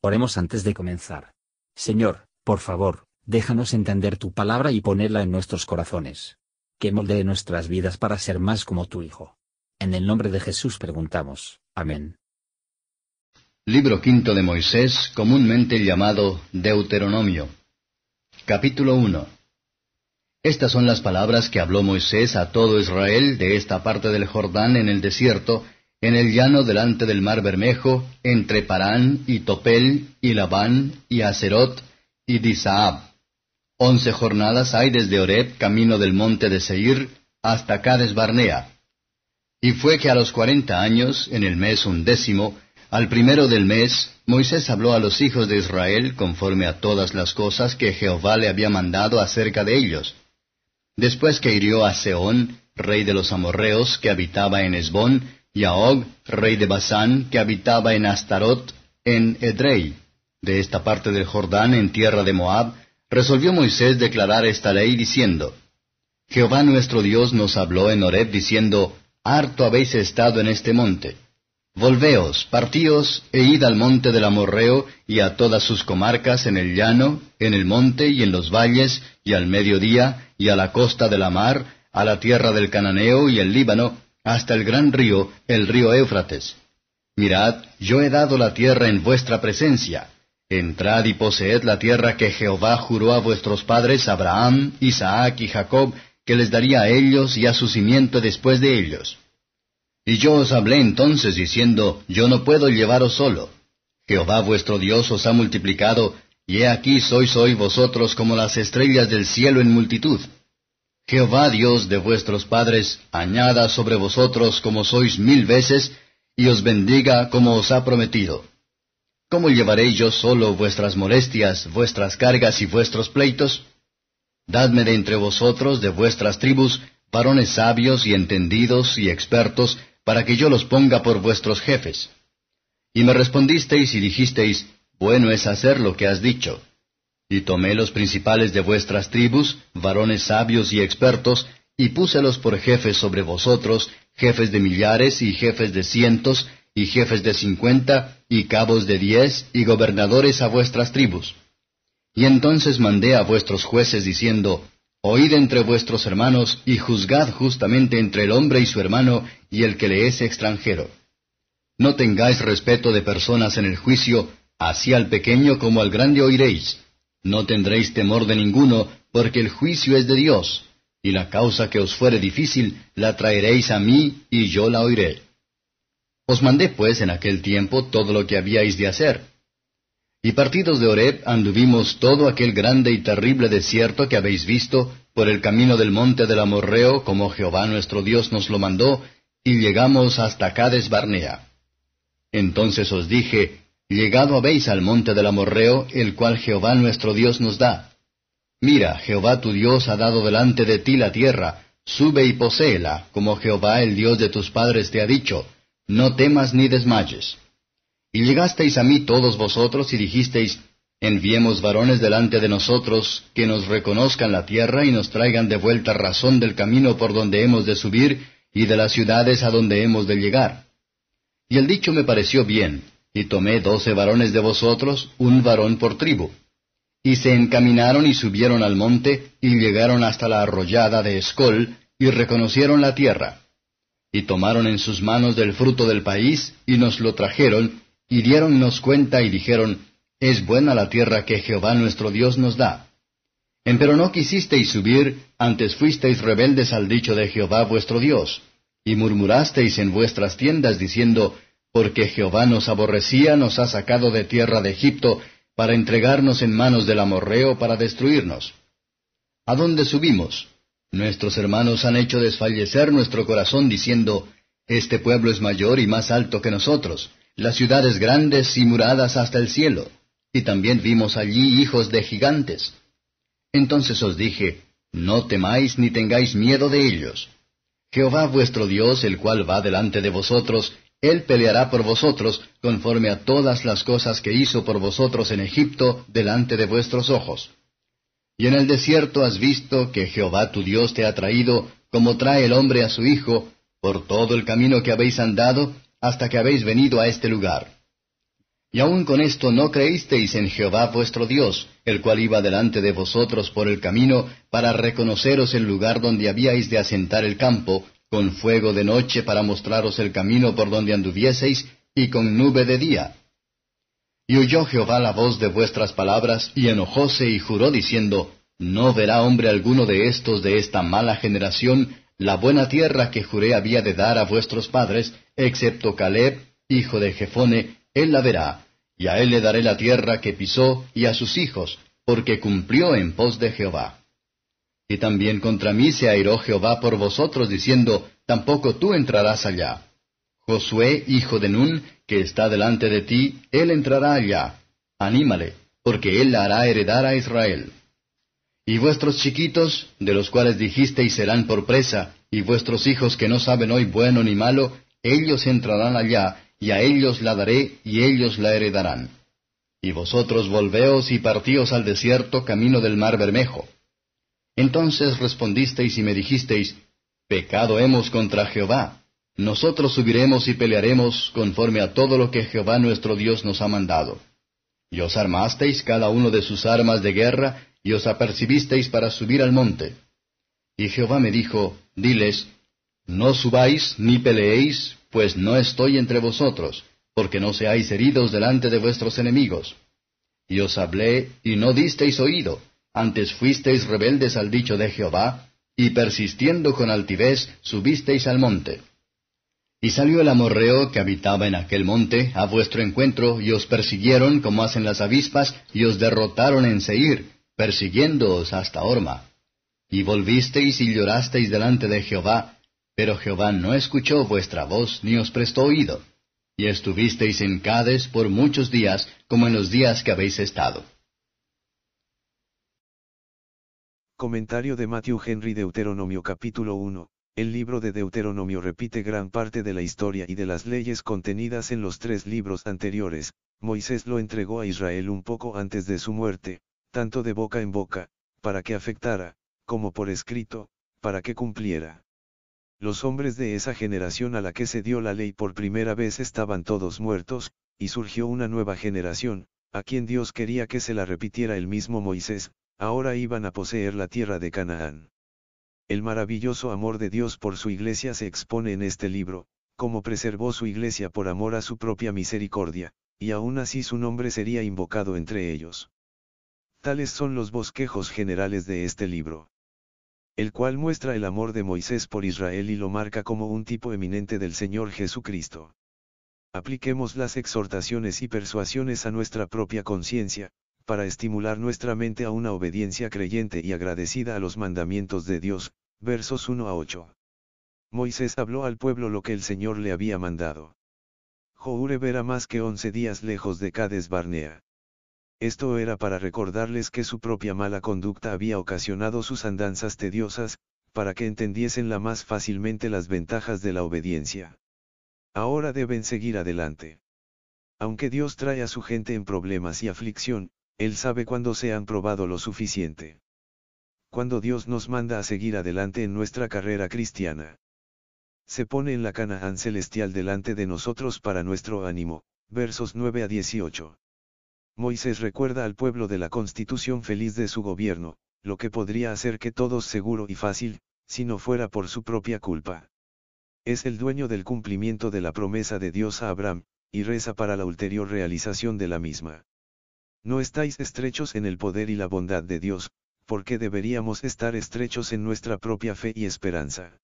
Oremos antes de comenzar. Señor, por favor, déjanos entender tu palabra y ponerla en nuestros corazones. Que moldee nuestras vidas para ser más como tu Hijo. En el nombre de Jesús preguntamos. Amén. Libro quinto de Moisés, comúnmente llamado Deuteronomio. Capítulo 1 Estas son las palabras que habló Moisés a todo Israel de esta parte del Jordán en el desierto, en el llano delante del mar Bermejo, entre Parán y Topel y Labán y Acerot y Disaab. Once jornadas hay desde Oreb, camino del monte de Seir, hasta Cades Barnea. Y fue que a los cuarenta años, en el mes undécimo, al primero del mes, Moisés habló a los hijos de Israel conforme a todas las cosas que Jehová le había mandado acerca de ellos. Después que hirió a Seón, rey de los amorreos, que habitaba en Esbón, y rey de Basán, que habitaba en Astarot, en Edrei. De esta parte del Jordán, en tierra de Moab, resolvió Moisés declarar esta ley diciendo, Jehová nuestro Dios nos habló en Horeb diciendo, Harto habéis estado en este monte. Volveos, partíos, e id al monte del Amorreo, y a todas sus comarcas en el llano, en el monte y en los valles, y al mediodía, y a la costa de la mar, a la tierra del Cananeo y el Líbano, hasta el gran río, el río Éufrates. Mirad, yo he dado la tierra en vuestra presencia. Entrad y poseed la tierra que Jehová juró a vuestros padres Abraham, Isaac y Jacob, que les daría a ellos y a su cimiento después de ellos. Y yo os hablé entonces diciendo, Yo no puedo llevaros solo. Jehová vuestro Dios os ha multiplicado, y he aquí sois hoy vosotros como las estrellas del cielo en multitud. Jehová Dios de vuestros padres añada sobre vosotros como sois mil veces, y os bendiga como os ha prometido. ¿Cómo llevaré yo solo vuestras molestias, vuestras cargas y vuestros pleitos? Dadme de entre vosotros, de vuestras tribus, varones sabios y entendidos y expertos, para que yo los ponga por vuestros jefes. Y me respondisteis y dijisteis, Bueno es hacer lo que has dicho. Y tomé los principales de vuestras tribus, varones sabios y expertos, y púselos por jefes sobre vosotros, jefes de millares y jefes de cientos, y jefes de cincuenta, y cabos de diez, y gobernadores a vuestras tribus. Y entonces mandé a vuestros jueces diciendo, Oíd entre vuestros hermanos, y juzgad justamente entre el hombre y su hermano, y el que le es extranjero. No tengáis respeto de personas en el juicio, así al pequeño como al grande oiréis no tendréis temor de ninguno, porque el juicio es de Dios, y la causa que os fuere difícil la traeréis a mí, y yo la oiré. Os mandé pues en aquel tiempo todo lo que habíais de hacer. Y partidos de Horeb anduvimos todo aquel grande y terrible desierto que habéis visto, por el camino del monte del Amorreo, como Jehová nuestro Dios nos lo mandó, y llegamos hasta Cades Barnea. Entonces os dije, Llegado habéis al monte del Amorreo, el cual Jehová nuestro Dios nos da. Mira, Jehová tu Dios ha dado delante de ti la tierra, sube y poséela, como Jehová el Dios de tus padres te ha dicho, no temas ni desmayes. Y llegasteis a mí todos vosotros y dijisteis, enviemos varones delante de nosotros, que nos reconozcan la tierra y nos traigan de vuelta razón del camino por donde hemos de subir y de las ciudades a donde hemos de llegar. Y el dicho me pareció bien, y tomé doce varones de vosotros, un varón por tribu. Y se encaminaron y subieron al monte, y llegaron hasta la arroyada de Escol, y reconocieron la tierra. Y tomaron en sus manos del fruto del país, y nos lo trajeron, y diéronnos cuenta y dijeron, Es buena la tierra que Jehová nuestro Dios nos da. Empero no quisisteis subir, antes fuisteis rebeldes al dicho de Jehová vuestro Dios, y murmurasteis en vuestras tiendas diciendo, porque Jehová nos aborrecía, nos ha sacado de tierra de Egipto, para entregarnos en manos del amorreo para destruirnos. ¿A dónde subimos? Nuestros hermanos han hecho desfallecer nuestro corazón diciendo, Este pueblo es mayor y más alto que nosotros, las ciudades grandes y muradas hasta el cielo, y también vimos allí hijos de gigantes. Entonces os dije, No temáis ni tengáis miedo de ellos. Jehová vuestro Dios, el cual va delante de vosotros, él peleará por vosotros conforme a todas las cosas que hizo por vosotros en Egipto delante de vuestros ojos. Y en el desierto has visto que Jehová tu Dios te ha traído, como trae el hombre a su hijo, por todo el camino que habéis andado, hasta que habéis venido a este lugar. Y aun con esto no creísteis en Jehová vuestro Dios, el cual iba delante de vosotros por el camino, para reconoceros el lugar donde habíais de asentar el campo, con fuego de noche para mostraros el camino por donde anduvieseis, y con nube de día. Y oyó Jehová la voz de vuestras palabras, y enojóse y juró diciendo, No verá hombre alguno de estos de esta mala generación la buena tierra que juré había de dar a vuestros padres, excepto Caleb, hijo de Jefone, él la verá, y a él le daré la tierra que pisó, y a sus hijos, porque cumplió en pos de Jehová. Y también contra mí se airó Jehová por vosotros, diciendo, Tampoco tú entrarás allá. Josué, hijo de Nun, que está delante de ti, él entrará allá. Anímale, porque él hará heredar a Israel. Y vuestros chiquitos, de los cuales dijisteis serán por presa, y vuestros hijos que no saben hoy bueno ni malo, ellos entrarán allá, y a ellos la daré, y ellos la heredarán. Y vosotros volveos y partíos al desierto camino del mar Bermejo. Entonces respondisteis y me dijisteis, Pecado hemos contra Jehová. Nosotros subiremos y pelearemos conforme a todo lo que Jehová nuestro Dios nos ha mandado. Y os armasteis cada uno de sus armas de guerra, y os apercibisteis para subir al monte. Y Jehová me dijo, Diles, No subáis ni peleéis, pues no estoy entre vosotros, porque no seáis heridos delante de vuestros enemigos. Y os hablé, y no disteis oído, antes fuisteis rebeldes al dicho de Jehová, y persistiendo con altivez subisteis al monte. Y salió el amorreo que habitaba en aquel monte a vuestro encuentro, y os persiguieron como hacen las avispas, y os derrotaron en Seir, persiguiéndoos hasta Orma. Y volvisteis y llorasteis delante de Jehová, pero Jehová no escuchó vuestra voz ni os prestó oído. Y estuvisteis en Cades por muchos días, como en los días que habéis estado. Comentario de Matthew Henry Deuteronomio capítulo 1. El libro de Deuteronomio repite gran parte de la historia y de las leyes contenidas en los tres libros anteriores. Moisés lo entregó a Israel un poco antes de su muerte, tanto de boca en boca, para que afectara, como por escrito, para que cumpliera. Los hombres de esa generación a la que se dio la ley por primera vez estaban todos muertos, y surgió una nueva generación, a quien Dios quería que se la repitiera el mismo Moisés, ahora iban a poseer la tierra de Canaán. El maravilloso amor de Dios por su iglesia se expone en este libro, como preservó su iglesia por amor a su propia misericordia, y aún así su nombre sería invocado entre ellos. Tales son los bosquejos generales de este libro el cual muestra el amor de Moisés por Israel y lo marca como un tipo eminente del Señor Jesucristo. Apliquemos las exhortaciones y persuasiones a nuestra propia conciencia, para estimular nuestra mente a una obediencia creyente y agradecida a los mandamientos de Dios, versos 1 a 8. Moisés habló al pueblo lo que el Señor le había mandado. Joure era más que once días lejos de Cades Barnea. Esto era para recordarles que su propia mala conducta había ocasionado sus andanzas tediosas, para que entendiesen la más fácilmente las ventajas de la obediencia. Ahora deben seguir adelante. Aunque Dios trae a su gente en problemas y aflicción, Él sabe cuándo se han probado lo suficiente. Cuando Dios nos manda a seguir adelante en nuestra carrera cristiana. Se pone en la Canaán celestial delante de nosotros para nuestro ánimo, versos 9 a 18. Moisés recuerda al pueblo de la constitución feliz de su gobierno, lo que podría hacer que todo seguro y fácil, si no fuera por su propia culpa. Es el dueño del cumplimiento de la promesa de Dios a Abraham, y reza para la ulterior realización de la misma. No estáis estrechos en el poder y la bondad de Dios, porque deberíamos estar estrechos en nuestra propia fe y esperanza.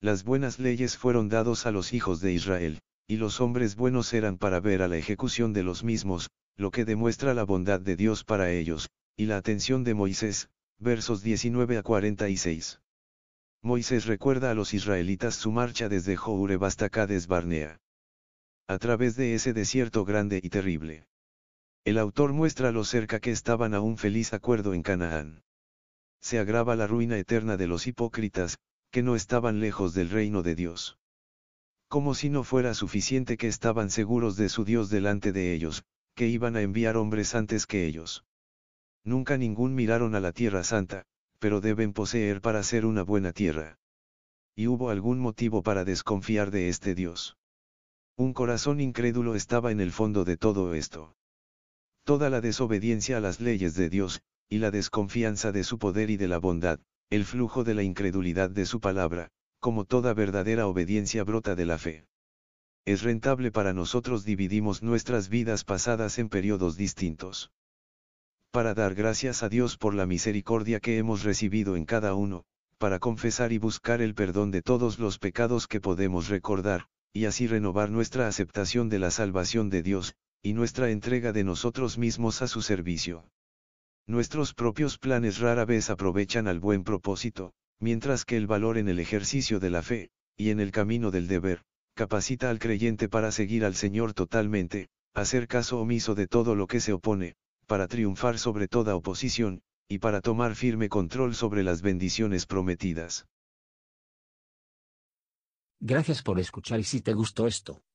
Las buenas leyes fueron dados a los hijos de Israel, y los hombres buenos eran para ver a la ejecución de los mismos, lo que demuestra la bondad de Dios para ellos, y la atención de Moisés, versos 19 a 46. Moisés recuerda a los israelitas su marcha desde Joure hasta Cades Barnea. A través de ese desierto grande y terrible. El autor muestra lo cerca que estaban a un feliz acuerdo en Canaán. Se agrava la ruina eterna de los hipócritas, que no estaban lejos del reino de Dios. Como si no fuera suficiente que estaban seguros de su Dios delante de ellos, que iban a enviar hombres antes que ellos. Nunca ningún miraron a la tierra santa, pero deben poseer para ser una buena tierra. Y hubo algún motivo para desconfiar de este Dios. Un corazón incrédulo estaba en el fondo de todo esto. Toda la desobediencia a las leyes de Dios, y la desconfianza de su poder y de la bondad, el flujo de la incredulidad de su palabra, como toda verdadera obediencia brota de la fe. Es rentable para nosotros dividimos nuestras vidas pasadas en periodos distintos. Para dar gracias a Dios por la misericordia que hemos recibido en cada uno, para confesar y buscar el perdón de todos los pecados que podemos recordar, y así renovar nuestra aceptación de la salvación de Dios, y nuestra entrega de nosotros mismos a su servicio. Nuestros propios planes rara vez aprovechan al buen propósito, mientras que el valor en el ejercicio de la fe, y en el camino del deber, capacita al creyente para seguir al Señor totalmente, hacer caso omiso de todo lo que se opone, para triunfar sobre toda oposición, y para tomar firme control sobre las bendiciones prometidas. Gracias por escuchar y si te gustó esto,